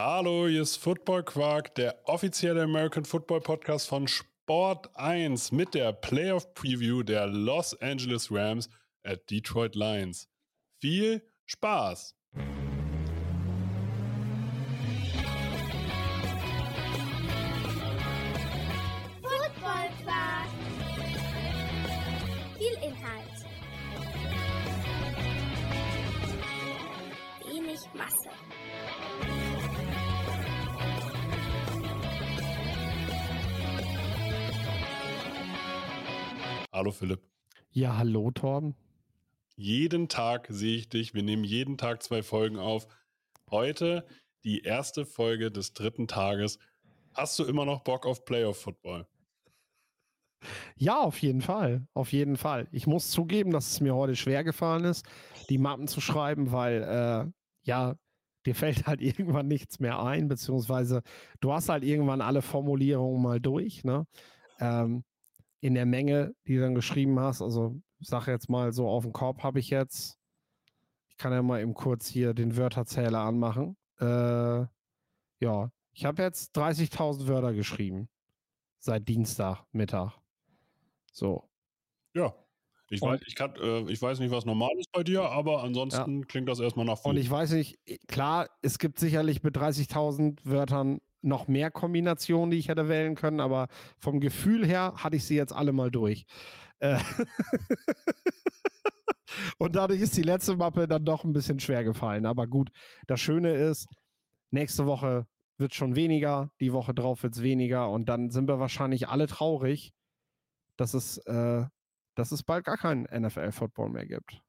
Hallo, hier ist Football Quark, der offizielle American Football Podcast von Sport 1 mit der Playoff Preview der Los Angeles Rams at Detroit Lions. Viel Spaß! Hallo Philipp. Ja, hallo Torben. Jeden Tag sehe ich dich. Wir nehmen jeden Tag zwei Folgen auf. Heute die erste Folge des dritten Tages. Hast du immer noch Bock auf Playoff Football? Ja, auf jeden Fall. Auf jeden Fall. Ich muss zugeben, dass es mir heute schwer gefallen ist, die Mappen zu schreiben, weil äh, ja, dir fällt halt irgendwann nichts mehr ein, beziehungsweise du hast halt irgendwann alle Formulierungen mal durch, ne? Ähm, in der Menge, die du dann geschrieben hast. Also ich sage jetzt mal so auf den Korb habe ich jetzt. Ich kann ja mal eben kurz hier den Wörterzähler anmachen. Äh, ja, ich habe jetzt 30.000 Wörter geschrieben seit Dienstag Mittag. So. Ja. Ich Und- weiß, ich, kann, äh, ich weiß nicht, was normal ist bei dir, aber ansonsten klingt das erstmal nach Und viel. ich weiß nicht, klar, es gibt sicherlich mit 30.000 Wörtern noch mehr Kombinationen, die ich hätte wählen können, aber vom Gefühl her hatte ich sie jetzt alle mal durch. Äh, Und dadurch ist die letzte Mappe dann doch ein bisschen schwer gefallen. Aber gut, das Schöne ist, nächste Woche wird schon weniger, die Woche drauf wird es weniger und dann sind wir wahrscheinlich alle traurig, dass es, äh, dass es bald gar keinen NFL-Football mehr gibt.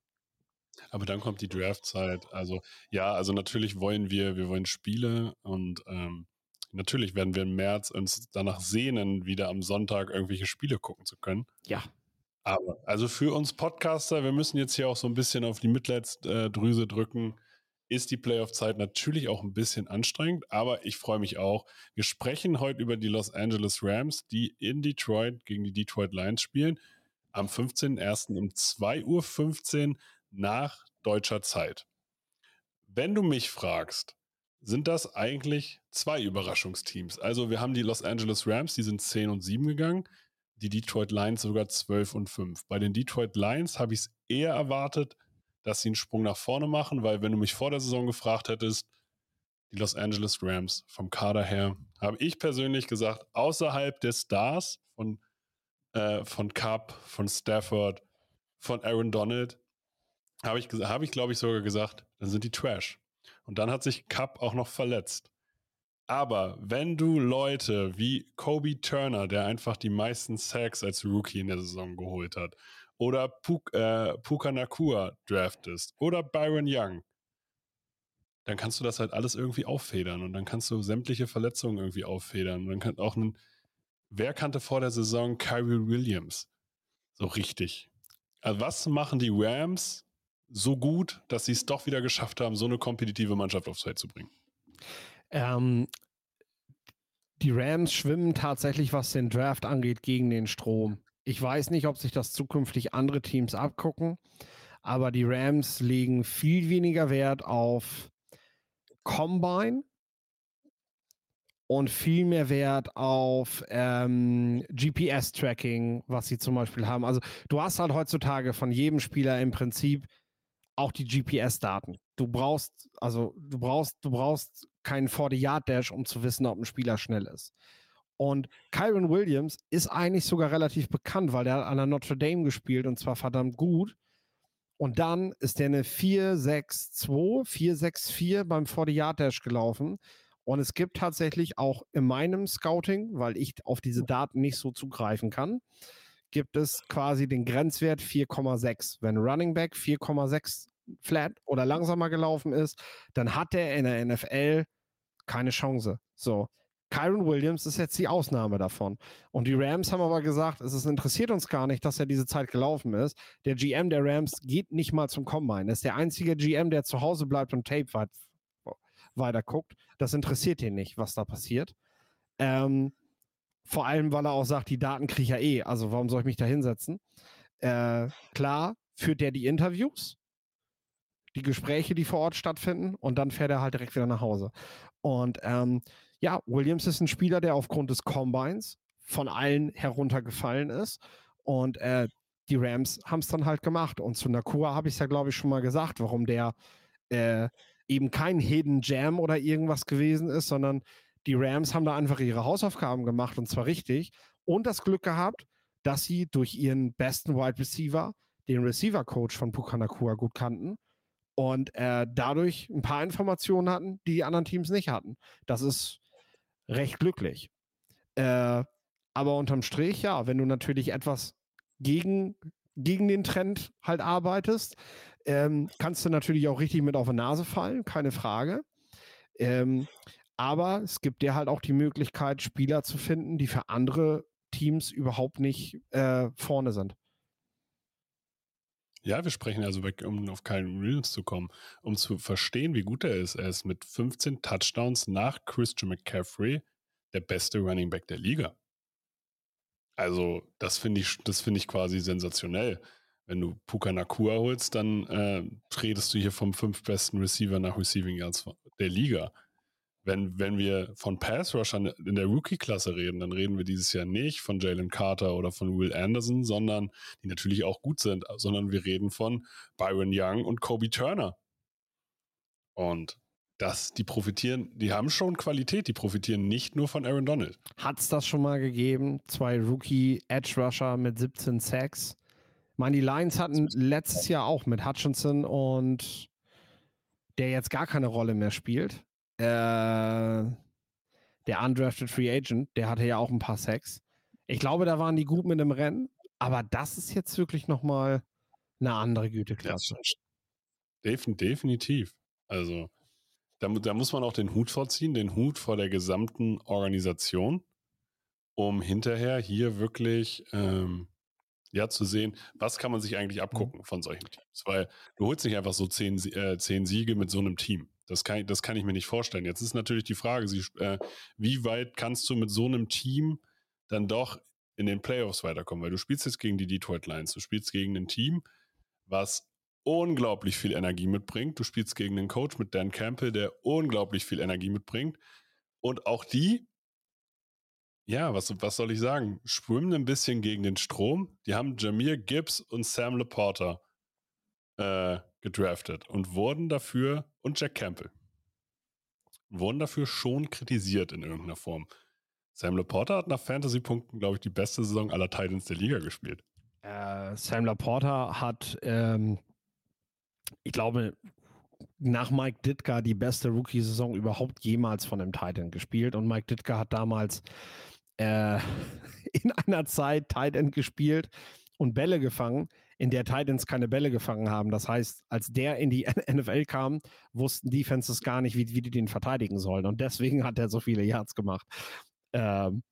Aber dann kommt die Draftzeit. Also ja, also natürlich wollen wir, wir wollen Spiele und ähm, natürlich werden wir im März uns danach sehnen, wieder am Sonntag irgendwelche Spiele gucken zu können. Ja, Aber also für uns Podcaster, wir müssen jetzt hier auch so ein bisschen auf die Mitleidsdrüse drücken. Ist die Playoff-Zeit natürlich auch ein bisschen anstrengend, aber ich freue mich auch. Wir sprechen heute über die Los Angeles Rams, die in Detroit gegen die Detroit Lions spielen. Am 15.01. um 2.15 Uhr nach deutscher Zeit. Wenn du mich fragst, sind das eigentlich zwei Überraschungsteams. Also wir haben die Los Angeles Rams, die sind 10 und 7 gegangen die Detroit Lions sogar 12 und 5. Bei den Detroit Lions habe ich es eher erwartet, dass sie einen Sprung nach vorne machen, weil wenn du mich vor der Saison gefragt hättest, die Los Angeles Rams vom Kader her, habe ich persönlich gesagt, außerhalb des Stars von, äh, von Cup, von Stafford, von Aaron Donald, habe ich, habe ich glaube ich sogar gesagt, dann sind die Trash. Und dann hat sich Cup auch noch verletzt. Aber wenn du Leute wie Kobe Turner, der einfach die meisten Sacks als Rookie in der Saison geholt hat, oder Puk, äh, Puka Nakua draftest, oder Byron Young, dann kannst du das halt alles irgendwie auffedern und dann kannst du sämtliche Verletzungen irgendwie auffedern. Und dann kann auch ein, wer kannte vor der Saison Kyrie Williams? So richtig. Also was machen die Rams so gut, dass sie es doch wieder geschafft haben, so eine kompetitive Mannschaft aufs Feld zu bringen? Ähm, die Rams schwimmen tatsächlich, was den Draft angeht, gegen den Strom. Ich weiß nicht, ob sich das zukünftig andere Teams abgucken, aber die Rams legen viel weniger Wert auf Combine und viel mehr Wert auf ähm, GPS-Tracking, was sie zum Beispiel haben. Also du hast halt heutzutage von jedem Spieler im Prinzip auch die GPS-Daten. Du brauchst, also du brauchst, du brauchst keinen 40-Yard-Dash, um zu wissen, ob ein Spieler schnell ist. Und Kyron Williams ist eigentlich sogar relativ bekannt, weil der hat an der Notre Dame gespielt und zwar verdammt gut. Und dann ist der eine 4-6-2, 4-6-4 beim 40-Yard-Dash gelaufen. Und es gibt tatsächlich auch in meinem Scouting, weil ich auf diese Daten nicht so zugreifen kann, gibt es quasi den Grenzwert 4,6. Wenn Running Back 4,6 flat oder langsamer gelaufen ist, dann hat er in der NFL keine Chance. So. Kyron Williams ist jetzt die Ausnahme davon. Und die Rams haben aber gesagt, es interessiert uns gar nicht, dass er diese Zeit gelaufen ist. Der GM der Rams geht nicht mal zum Combine. Er ist der einzige GM, der zu Hause bleibt und Tape weit, weiter guckt. Das interessiert ihn nicht, was da passiert. Ähm, vor allem, weil er auch sagt, die Daten kriege ich ja eh. Also warum soll ich mich da hinsetzen? Äh, klar führt er die Interviews. die Gespräche, die vor Ort stattfinden, und dann fährt er halt direkt wieder nach Hause. Und ähm, ja, Williams ist ein Spieler, der aufgrund des Combines von allen heruntergefallen ist. Und äh, die Rams haben es dann halt gemacht. Und zu Nakua habe ich es ja, glaube ich, schon mal gesagt, warum der äh, eben kein Hidden Jam oder irgendwas gewesen ist, sondern die Rams haben da einfach ihre Hausaufgaben gemacht und zwar richtig. Und das Glück gehabt, dass sie durch ihren besten Wide Receiver den Receiver-Coach von Pukanakua gut kannten und äh, dadurch ein paar Informationen hatten, die die anderen Teams nicht hatten. Das ist recht glücklich. Äh, aber unterm Strich, ja, wenn du natürlich etwas gegen, gegen den Trend halt arbeitest, ähm, kannst du natürlich auch richtig mit auf die Nase fallen, keine Frage. Ähm, aber es gibt dir halt auch die Möglichkeit, Spieler zu finden, die für andere Teams überhaupt nicht äh, vorne sind. Ja, wir sprechen also weg, um auf Kyle Williams zu kommen, um zu verstehen, wie gut er ist. Er ist mit 15 Touchdowns nach Christian McCaffrey der beste Running Back der Liga. Also, das finde ich, das ich quasi sensationell. Wenn du Puka Nakua holst, dann äh, redest du hier vom fünf besten Receiver nach Receiving Yards der Liga. Wenn, wenn wir von Pass Rushern in der Rookie-Klasse reden, dann reden wir dieses Jahr nicht von Jalen Carter oder von Will Anderson, sondern die natürlich auch gut sind, sondern wir reden von Byron Young und Kobe Turner. Und das, die profitieren, die haben schon Qualität, die profitieren nicht nur von Aaron Donald. Hat es das schon mal gegeben? Zwei Rookie-Edge-Rusher mit 17 Sacks? Ich meine, die Lions hatten letztes Jahr auch mit Hutchinson und der jetzt gar keine Rolle mehr spielt. Äh, der undrafted Free Agent, der hatte ja auch ein paar Sacks. Ich glaube, da waren die gut mit dem Rennen, aber das ist jetzt wirklich nochmal eine andere Güteklasse. Definitiv. Also, da, da, muss man auch den Hut vorziehen, den Hut vor der gesamten Organisation, um hinterher hier wirklich ähm, ja zu sehen, was kann man sich eigentlich mhm. abgucken von solchen Teams. Weil du holst nicht einfach so zehn, äh, zehn Siege mit so einem Team. Das kann, das kann ich mir nicht vorstellen. Jetzt ist natürlich die Frage, sie, äh, wie weit kannst du mit so einem Team dann doch in den Playoffs weiterkommen? Weil du spielst jetzt gegen die Detroit Lions, du spielst gegen ein Team, was unglaublich viel Energie mitbringt. Du spielst gegen einen Coach mit Dan Campbell, der unglaublich viel Energie mitbringt. Und auch die, ja, was, was soll ich sagen, schwimmen ein bisschen gegen den Strom. Die haben Jamir Gibbs und Sam Laporta äh, gedraftet und wurden dafür, und Jack Campbell, wurden dafür schon kritisiert in irgendeiner Form. Sam Laporta hat nach Fantasy-Punkten, glaube ich, die beste Saison aller Titans der Liga gespielt. Äh, Sam Laporta hat ähm, ich glaube, nach Mike Ditka die beste Rookie-Saison überhaupt jemals von einem Titan gespielt. Und Mike Ditka hat damals äh, in einer Zeit Titan gespielt und Bälle gefangen, in der Titans keine Bälle gefangen haben. Das heißt, als der in die NFL kam, wussten Defenses gar nicht, wie, wie die den verteidigen sollen. Und deswegen hat er so viele Yards gemacht. Ähm,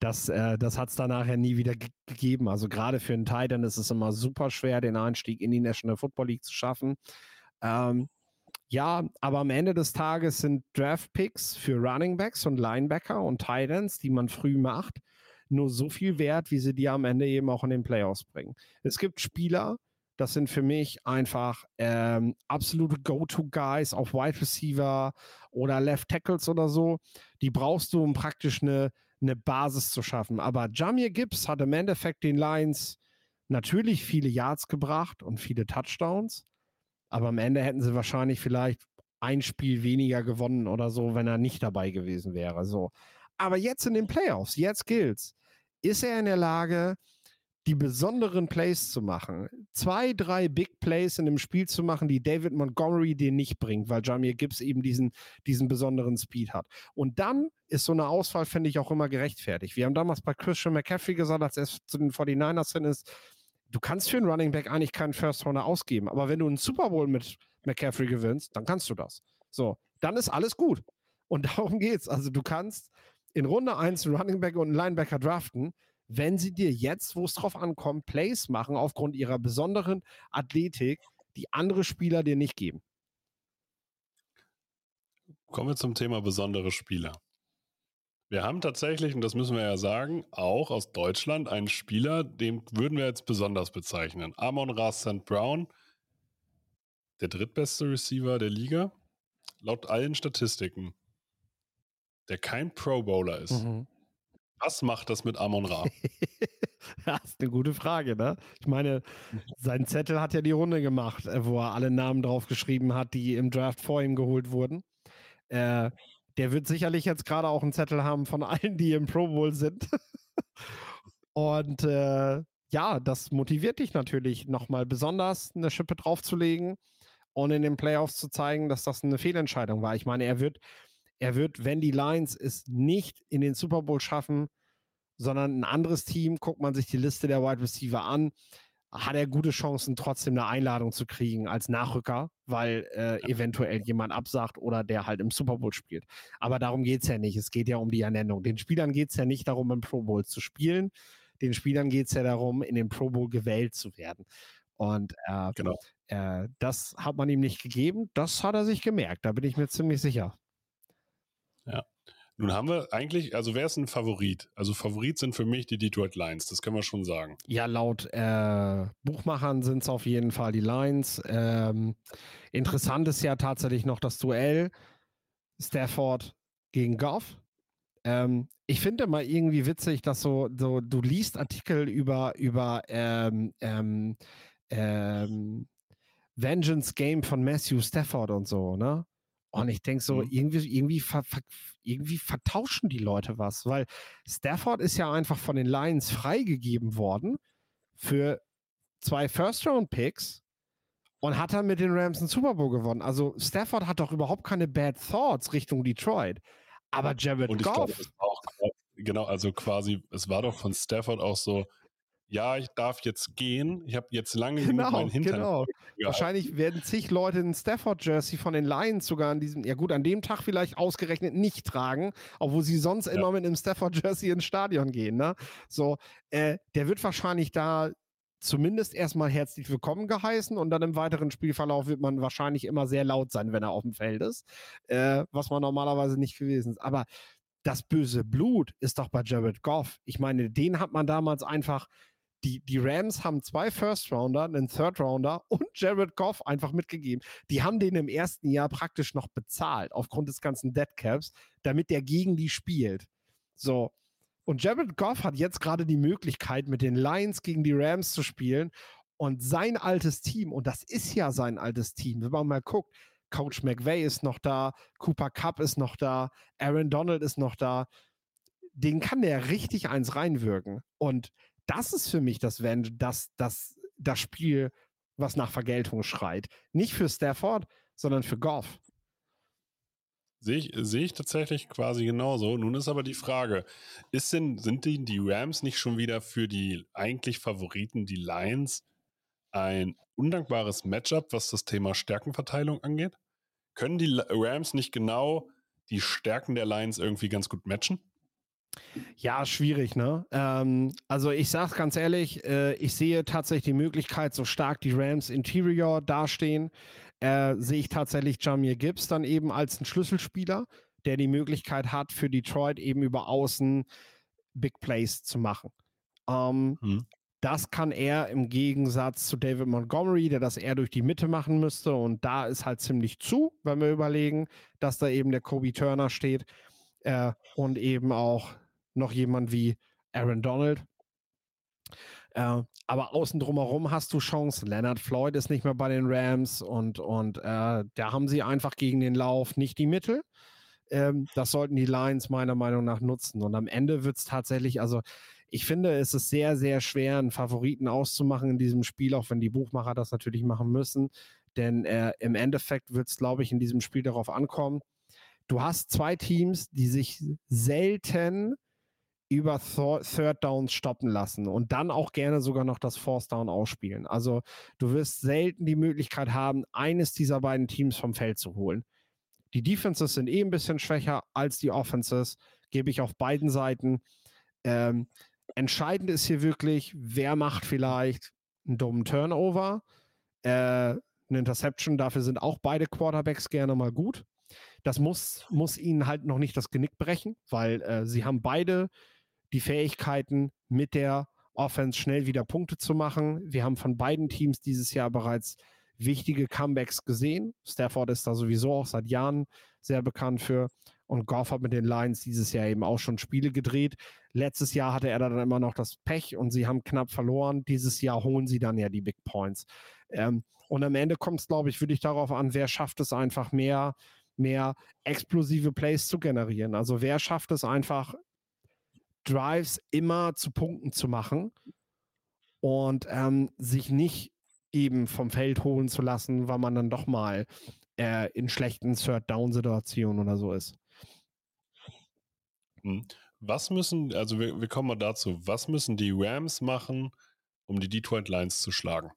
das, äh, das hat es dann nachher nie wieder gegeben. Also gerade für einen Titan ist es immer super schwer, den Einstieg in die National Football League zu schaffen. Ähm, ja, aber am Ende des Tages sind Draft Picks für Running Backs und Linebacker und Titans, die man früh macht, nur so viel wert, wie sie die am Ende eben auch in den Playoffs bringen. Es gibt Spieler, das sind für mich einfach ähm, absolute Go-To-Guys auf Wide Receiver oder Left Tackles oder so. Die brauchst du, um praktisch eine eine Basis zu schaffen. Aber Jamir Gibbs hat im Endeffekt den Lions natürlich viele Yards gebracht und viele Touchdowns. Aber am Ende hätten sie wahrscheinlich vielleicht ein Spiel weniger gewonnen oder so, wenn er nicht dabei gewesen wäre. So. Aber jetzt in den Playoffs, jetzt gilt's. Ist er in der Lage, die besonderen Plays zu machen. Zwei, drei Big Plays in einem Spiel zu machen, die David Montgomery dir nicht bringt, weil Jamir Gibbs eben diesen, diesen besonderen Speed hat. Und dann ist so eine Auswahl, finde ich, auch immer gerechtfertigt. Wir haben damals bei Christian McCaffrey gesagt, als er zu den 49ers hin ist, du kannst für einen Running Back eigentlich keinen First Runner ausgeben, aber wenn du einen Super Bowl mit McCaffrey gewinnst, dann kannst du das. So, dann ist alles gut. Und darum geht's. Also du kannst in Runde 1 einen Running Back und einen Linebacker draften, wenn sie dir jetzt, wo es drauf ankommt, Plays machen aufgrund ihrer besonderen Athletik, die andere Spieler dir nicht geben. Kommen wir zum Thema besondere Spieler. Wir haben tatsächlich, und das müssen wir ja sagen, auch aus Deutschland einen Spieler, den würden wir jetzt besonders bezeichnen. Amon Ra St. Brown der drittbeste Receiver der Liga, laut allen Statistiken, der kein Pro Bowler ist. Mhm. Was macht das mit Amon Ra? das ist eine gute Frage, ne? Ich meine, sein Zettel hat ja die Runde gemacht, äh, wo er alle Namen draufgeschrieben hat, die im Draft vor ihm geholt wurden. Äh, der wird sicherlich jetzt gerade auch einen Zettel haben von allen, die im Pro Bowl sind. Und äh, ja, das motiviert dich natürlich nochmal besonders eine Schippe draufzulegen und in den Playoffs zu zeigen, dass das eine Fehlentscheidung war. Ich meine, er wird, er wird, wenn die Lions es nicht in den Super Bowl schaffen, sondern ein anderes Team, guckt man sich die Liste der Wide Receiver an, hat er gute Chancen, trotzdem eine Einladung zu kriegen als Nachrücker, weil äh, eventuell jemand absagt oder der halt im Super Bowl spielt. Aber darum geht es ja nicht. Es geht ja um die Ernennung. Den Spielern geht es ja nicht darum, im Pro Bowl zu spielen. Den Spielern geht es ja darum, in den Pro Bowl gewählt zu werden. Und äh, Genau. äh, das hat man ihm nicht gegeben. Das hat er sich gemerkt. Da bin ich mir ziemlich sicher. Nun haben wir eigentlich, also wer ist ein Favorit? Also Favorit sind für mich die Detroit Lions, das können wir schon sagen. Ja, laut äh, Buchmachern sind es auf jeden Fall die Lions. Ähm, interessant ist ja tatsächlich noch das Duell Stafford gegen Goff. Ähm, ich finde mal irgendwie witzig, dass so, so du liest Artikel über, über ähm, ähm, ähm, Vengeance Game von Matthew Stafford und so, ne? Und ich denke so, Mhm. irgendwie, irgendwie, ver, ver, irgendwie vertauschen die Leute was, weil Stafford ist ja einfach von den Lions freigegeben worden für zwei First-Round-Picks und hat dann mit den Rams einen Super Bowl gewonnen. Also Stafford hat doch überhaupt keine Bad Thoughts Richtung Detroit. Aber Jared Und ich glaube, Goff, war auch, genau, also quasi, es war doch von Stafford auch so, ja, ich darf jetzt gehen, ich habe jetzt lange genug Genau, meinen Hintern genau. gehalten. Wahrscheinlich werden zig Leute ein Stafford-Jersey von den Lions sogar an diesem, ja gut, an dem Tag vielleicht ausgerechnet nicht tragen, obwohl sie sonst Ja. immer mit einem Stafford-Jersey ins Stadion gehen. Ne? So, äh, der wird wahrscheinlich da zumindest erstmal herzlich willkommen geheißen und dann im weiteren Spielverlauf wird man wahrscheinlich immer sehr laut sein, wenn er auf dem Feld ist, äh, was man normalerweise nicht gewesen ist. Aber das böse Blut ist doch bei Jared Goff. Ich meine, den hat man damals einfach die, die Rams haben zwei First Rounder, einen Third Rounder und Jared Goff einfach mitgegeben. Die haben den im ersten Jahr praktisch noch bezahlt, aufgrund des ganzen Dead Caps, damit der gegen die spielt. So. Und Jared Goff hat jetzt gerade die Möglichkeit, mit den Lions gegen die Rams zu spielen. Und sein altes Team, und das ist ja sein altes Team, wenn man mal guckt, Coach McVay ist noch da, Cooper Cup ist noch da, Aaron Donald ist noch da. Den kann der richtig eins reinwirken. Und das ist für mich das, Ven- das, das, das Spiel, was nach Vergeltung schreit. Nicht für Stafford, sondern für Goff. Sehe ich, sehe ich tatsächlich quasi genauso. Nun ist aber die Frage, ist denn, sind die, die Rams nicht schon wieder für die eigentlich Favoriten, die Lions, ein undankbares Matchup, was das Thema Stärkenverteilung angeht? Können die Rams nicht genau die Stärken der Lions irgendwie ganz gut matchen? Ja, schwierig, ne? Ähm, also ich sag's ganz ehrlich, äh, ich sehe tatsächlich die Möglichkeit, so stark die Rams Interior dastehen, äh, sehe ich tatsächlich Jamir Gibbs dann eben als einen Schlüsselspieler, der die Möglichkeit hat, für Detroit eben über Außen Big Plays zu machen. Ähm, Hm. Das kann er im Gegensatz zu David Montgomery, der das eher durch die Mitte machen müsste. Und da ist halt ziemlich zu, wenn wir überlegen, dass da eben der Kobe Turner steht äh, und eben auch noch jemand wie Aaron Donald. Äh, aber außen drumherum hast du Chancen. Leonard Floyd ist nicht mehr bei den Rams und, und äh, da haben sie einfach gegen den Lauf nicht die Mittel. Ähm, das sollten die Lions meiner Meinung nach nutzen. Und am Ende wird es tatsächlich, also ich finde, es ist sehr, sehr schwer, einen Favoriten auszumachen in diesem Spiel, auch wenn die Buchmacher das natürlich machen müssen. Denn äh, im Endeffekt wird es, glaube ich, in diesem Spiel darauf ankommen. Du hast zwei Teams, die sich selten über Third Downs stoppen lassen und dann auch gerne sogar noch das Fourth Down ausspielen. Also du wirst selten die Möglichkeit haben, eines dieser beiden Teams vom Feld zu holen. Die Defenses sind eh ein bisschen schwächer als die Offenses, gebe ich auf beiden Seiten. Ähm, entscheidend ist hier wirklich, wer macht vielleicht einen dummen Turnover, äh, eine Interception. Dafür sind auch beide Quarterbacks gerne mal gut. Das muss, muss ihnen halt noch nicht das Genick brechen, weil äh, sie haben beide die Fähigkeiten, mit der Offense schnell wieder Punkte zu machen. Wir haben von beiden Teams dieses Jahr bereits wichtige Comebacks gesehen. Stafford ist da sowieso auch seit Jahren sehr bekannt für. Und Goff hat mit den Lions dieses Jahr eben auch schon Spiele gedreht. Letztes Jahr hatte er dann immer noch das Pech und sie haben knapp verloren. Dieses Jahr holen sie dann ja die Big Points. Ähm, und am Ende kommt es, glaube ich, wirklich darauf an, wer schafft es einfach mehr, mehr explosive Plays zu generieren. Also wer schafft es einfach, Drives immer zu Punkten zu machen und ähm, sich nicht eben vom Feld holen zu lassen, weil man dann doch mal äh, in schlechten Third-Down-Situationen oder so ist. Hm. Was müssen, also wir, wir kommen mal dazu, was müssen die Rams machen, um die Detroit Lions zu schlagen?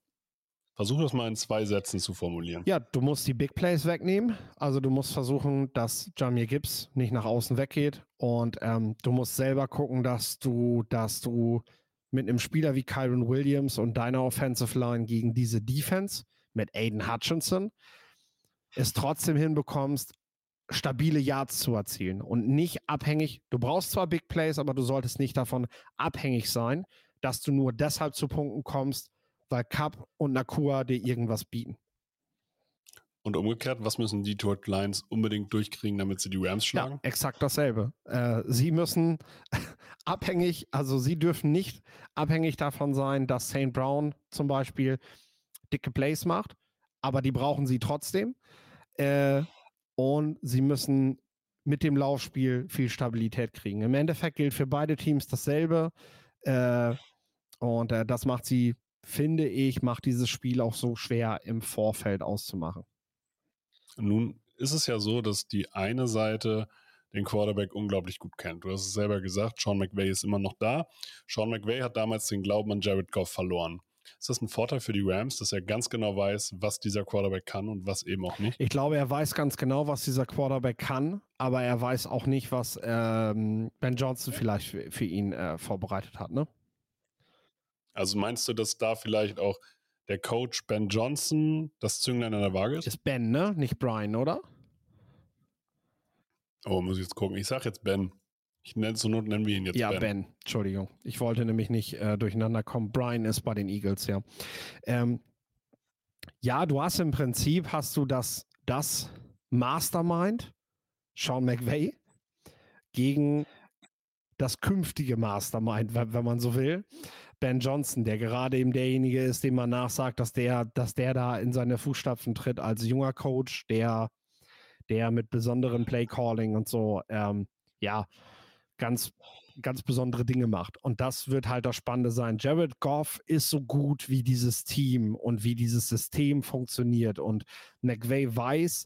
Versuch das mal in zwei Sätzen zu formulieren. Ja, du musst die Big Plays wegnehmen. Also du musst versuchen, dass Jamir Gibbs nicht nach außen weggeht. Und ähm, du musst selber gucken, dass du, dass du mit einem Spieler wie Kyron Williams und deiner Offensive Line gegen diese Defense mit Aiden Hutchinson es trotzdem hinbekommst, stabile Yards zu erzielen und nicht abhängig. Du brauchst zwar Big Plays, aber du solltest nicht davon abhängig sein, dass du nur deshalb zu Punkten kommst, weil Cup und Nakua dir irgendwas bieten. Und umgekehrt, was müssen die Detroit Lions unbedingt durchkriegen, damit sie die Rams schlagen? Ja, exakt dasselbe. Äh, sie müssen abhängig, also sie dürfen nicht abhängig davon sein, dass St. Brown zum Beispiel dicke Plays macht, aber die brauchen sie trotzdem. Äh, und sie müssen mit dem Laufspiel viel Stabilität kriegen. Im Endeffekt gilt für beide Teams dasselbe. Äh, und äh, das macht sie finde ich, macht dieses Spiel auch so schwer im Vorfeld auszumachen. Nun ist es ja so, dass die eine Seite den Quarterback unglaublich gut kennt. Du hast es selber gesagt, Sean McVay ist immer noch da. Sean McVay hat damals den Glauben an Jared Goff verloren. Ist das ein Vorteil für die Rams, dass er ganz genau weiß, was dieser Quarterback kann und was eben auch nicht? Ich glaube, er weiß ganz genau, was dieser Quarterback kann, aber er weiß auch nicht, was ähm, Ben Johnson vielleicht für, für ihn äh, vorbereitet hat. Ne? Also meinst du, dass da vielleicht auch der Coach Ben Johnson das Zünglein an der Waage ist? Ist Ben, ne? Nicht Brian, oder? Oh, muss ich jetzt gucken. Ich sag jetzt Ben. Ich nenne zur Not nennen wir ihn jetzt ja, Ben. Ja, Ben. Entschuldigung. Ich wollte nämlich nicht äh, durcheinander kommen. Brian ist bei den Eagles, ja. Ähm, ja, du hast im Prinzip hast du das, das Mastermind, Sean McVay, gegen das künftige Mastermind, wenn man so will. Ben Johnson, der gerade eben derjenige ist, dem man nachsagt, dass der, dass der da in seine Fußstapfen tritt als junger Coach, der, der mit besonderem Playcalling und so, ähm, ja, ganz, ganz besondere Dinge macht. Und das wird halt das Spannende sein. Jared Goff ist so gut wie dieses Team und wie dieses System funktioniert. Und McVay weiß,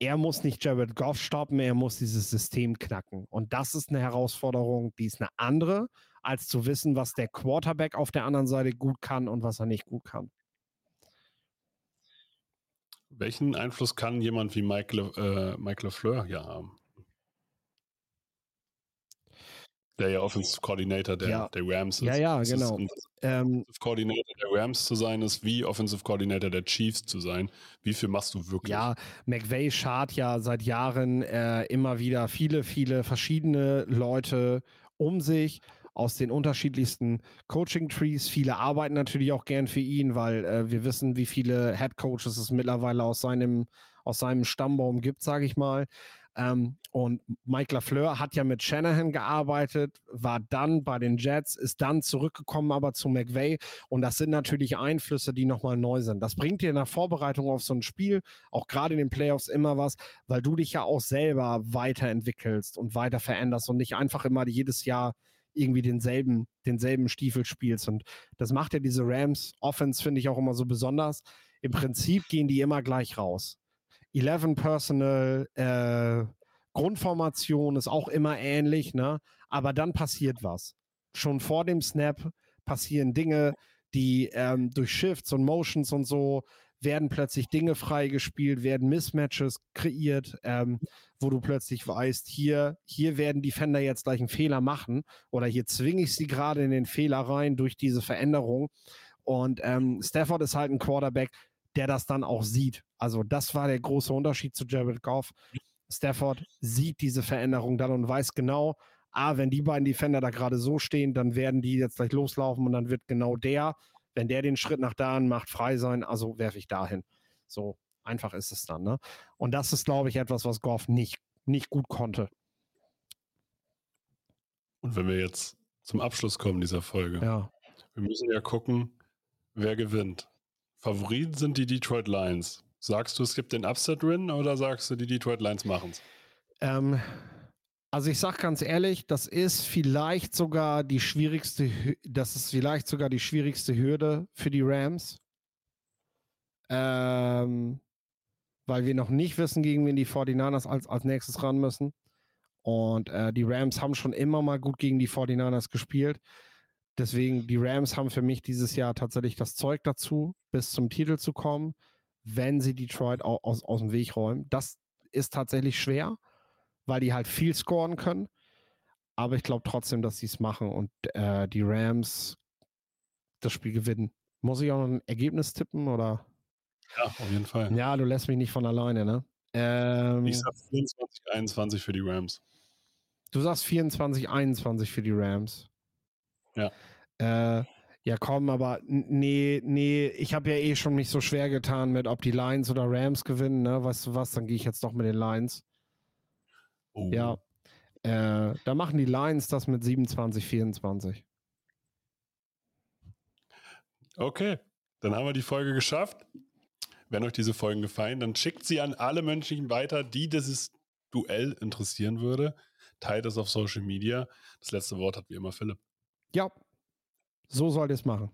er muss nicht Jared Goff stoppen, er muss dieses System knacken. Und das ist eine Herausforderung, die ist eine andere als zu wissen, was der Quarterback auf der anderen Seite gut kann und was er nicht gut kann. Welchen Einfluss kann jemand wie Michael, äh, Michael Fleur hier haben? Der ja Offensive Coordinator der, ja. der Rams ist. Ja, ja, das genau. Ist, ähm, Offensive Coordinator der Rams zu sein, ist wie Offensive Coordinator der Chiefs zu sein. Wie viel machst du wirklich? Ja, McVay schart ja seit Jahren äh, immer wieder viele, viele verschiedene Leute um sich aus den unterschiedlichsten Coaching-Trees. Viele arbeiten natürlich auch gern für ihn, weil äh, wir wissen, wie viele Head Coaches es mittlerweile aus seinem, aus seinem Stammbaum gibt, sage ich mal. Ähm, und Mike LaFleur hat ja mit Shanahan gearbeitet, war dann bei den Jets, ist dann zurückgekommen aber zu McVay. Und das sind natürlich Einflüsse, die nochmal neu sind. Das bringt dir in der Vorbereitung auf so ein Spiel, auch gerade in den Playoffs, immer was, weil du dich ja auch selber weiterentwickelst und weiter veränderst und nicht einfach immer jedes Jahr irgendwie denselben, denselben Stiefel spielst. Und das macht ja diese Rams Offense, finde ich, auch immer so besonders. Im Prinzip gehen die immer gleich raus. 11 Personal, äh, Grundformation ist auch immer ähnlich, ne? Aber dann passiert was. Schon vor dem Snap passieren Dinge, die ähm, durch Shifts und Motions und so werden plötzlich Dinge freigespielt, werden Mismatches kreiert, ähm, wo du plötzlich weißt, hier, hier werden die Fender jetzt gleich einen Fehler machen oder hier zwinge ich sie gerade in den Fehler rein durch diese Veränderung. Und ähm, Stafford ist halt ein Quarterback, der das dann auch sieht. Also das war der große Unterschied zu Jared Goff. Stafford sieht diese Veränderung dann und weiß genau, ah, wenn die beiden Defender da gerade so stehen, dann werden die jetzt gleich loslaufen und dann wird genau der wenn der den Schritt nach da macht, frei sein, also werfe ich dahin. So einfach ist es dann. Ne? Und das ist, glaube ich, etwas, was Goff nicht, nicht gut konnte. Und wenn wir jetzt zum Abschluss kommen dieser Folge, Ja. wir müssen ja gucken, wer gewinnt. Favoriten sind die Detroit Lions. Sagst du, es gibt den Upset-Win oder sagst du, die Detroit Lions machen es? Ähm, also ich sage ganz ehrlich, das ist vielleicht sogar die schwierigste, das ist vielleicht sogar die schwierigste Hürde für die Rams. Ähm, weil wir noch nicht wissen, gegen wen die 49ers als, als nächstes ran müssen. Und äh, die Rams haben schon immer mal gut gegen die 49ers gespielt. Deswegen, die Rams haben für mich dieses Jahr tatsächlich das Zeug dazu, bis zum Titel zu kommen, wenn sie Detroit au aus, aus dem Weg räumen. Das ist tatsächlich schwer, weil die halt viel scoren können. Aber ich glaube trotzdem, dass sie es machen und äh, die Rams das Spiel gewinnen. Muss ich auch noch ein Ergebnis tippen oder? Ja, auf jeden Fall. Ja, du lässt mich nicht von alleine, ne? Ähm, Ich sag 24, 21 für die Rams. Du sagst 24, 21 für die Rams. Ja. Äh, ja, komm, aber nee, nee, ich habe ja eh schon mich so schwer getan mit, ob die Lions oder Rams gewinnen, ne? Weißt du was? Dann gehe ich jetzt doch mit den Lions. Oh. Ja. Äh, da machen die Lions das mit 27, 24. Okay, dann haben wir die Folge geschafft. Wenn euch diese Folgen gefallen, dann schickt sie an alle Menschen weiter, die dieses Duell interessieren würde. Teilt es auf Social Media. Das letzte Wort hat wie immer Philipp. Ja, so soll ich es machen.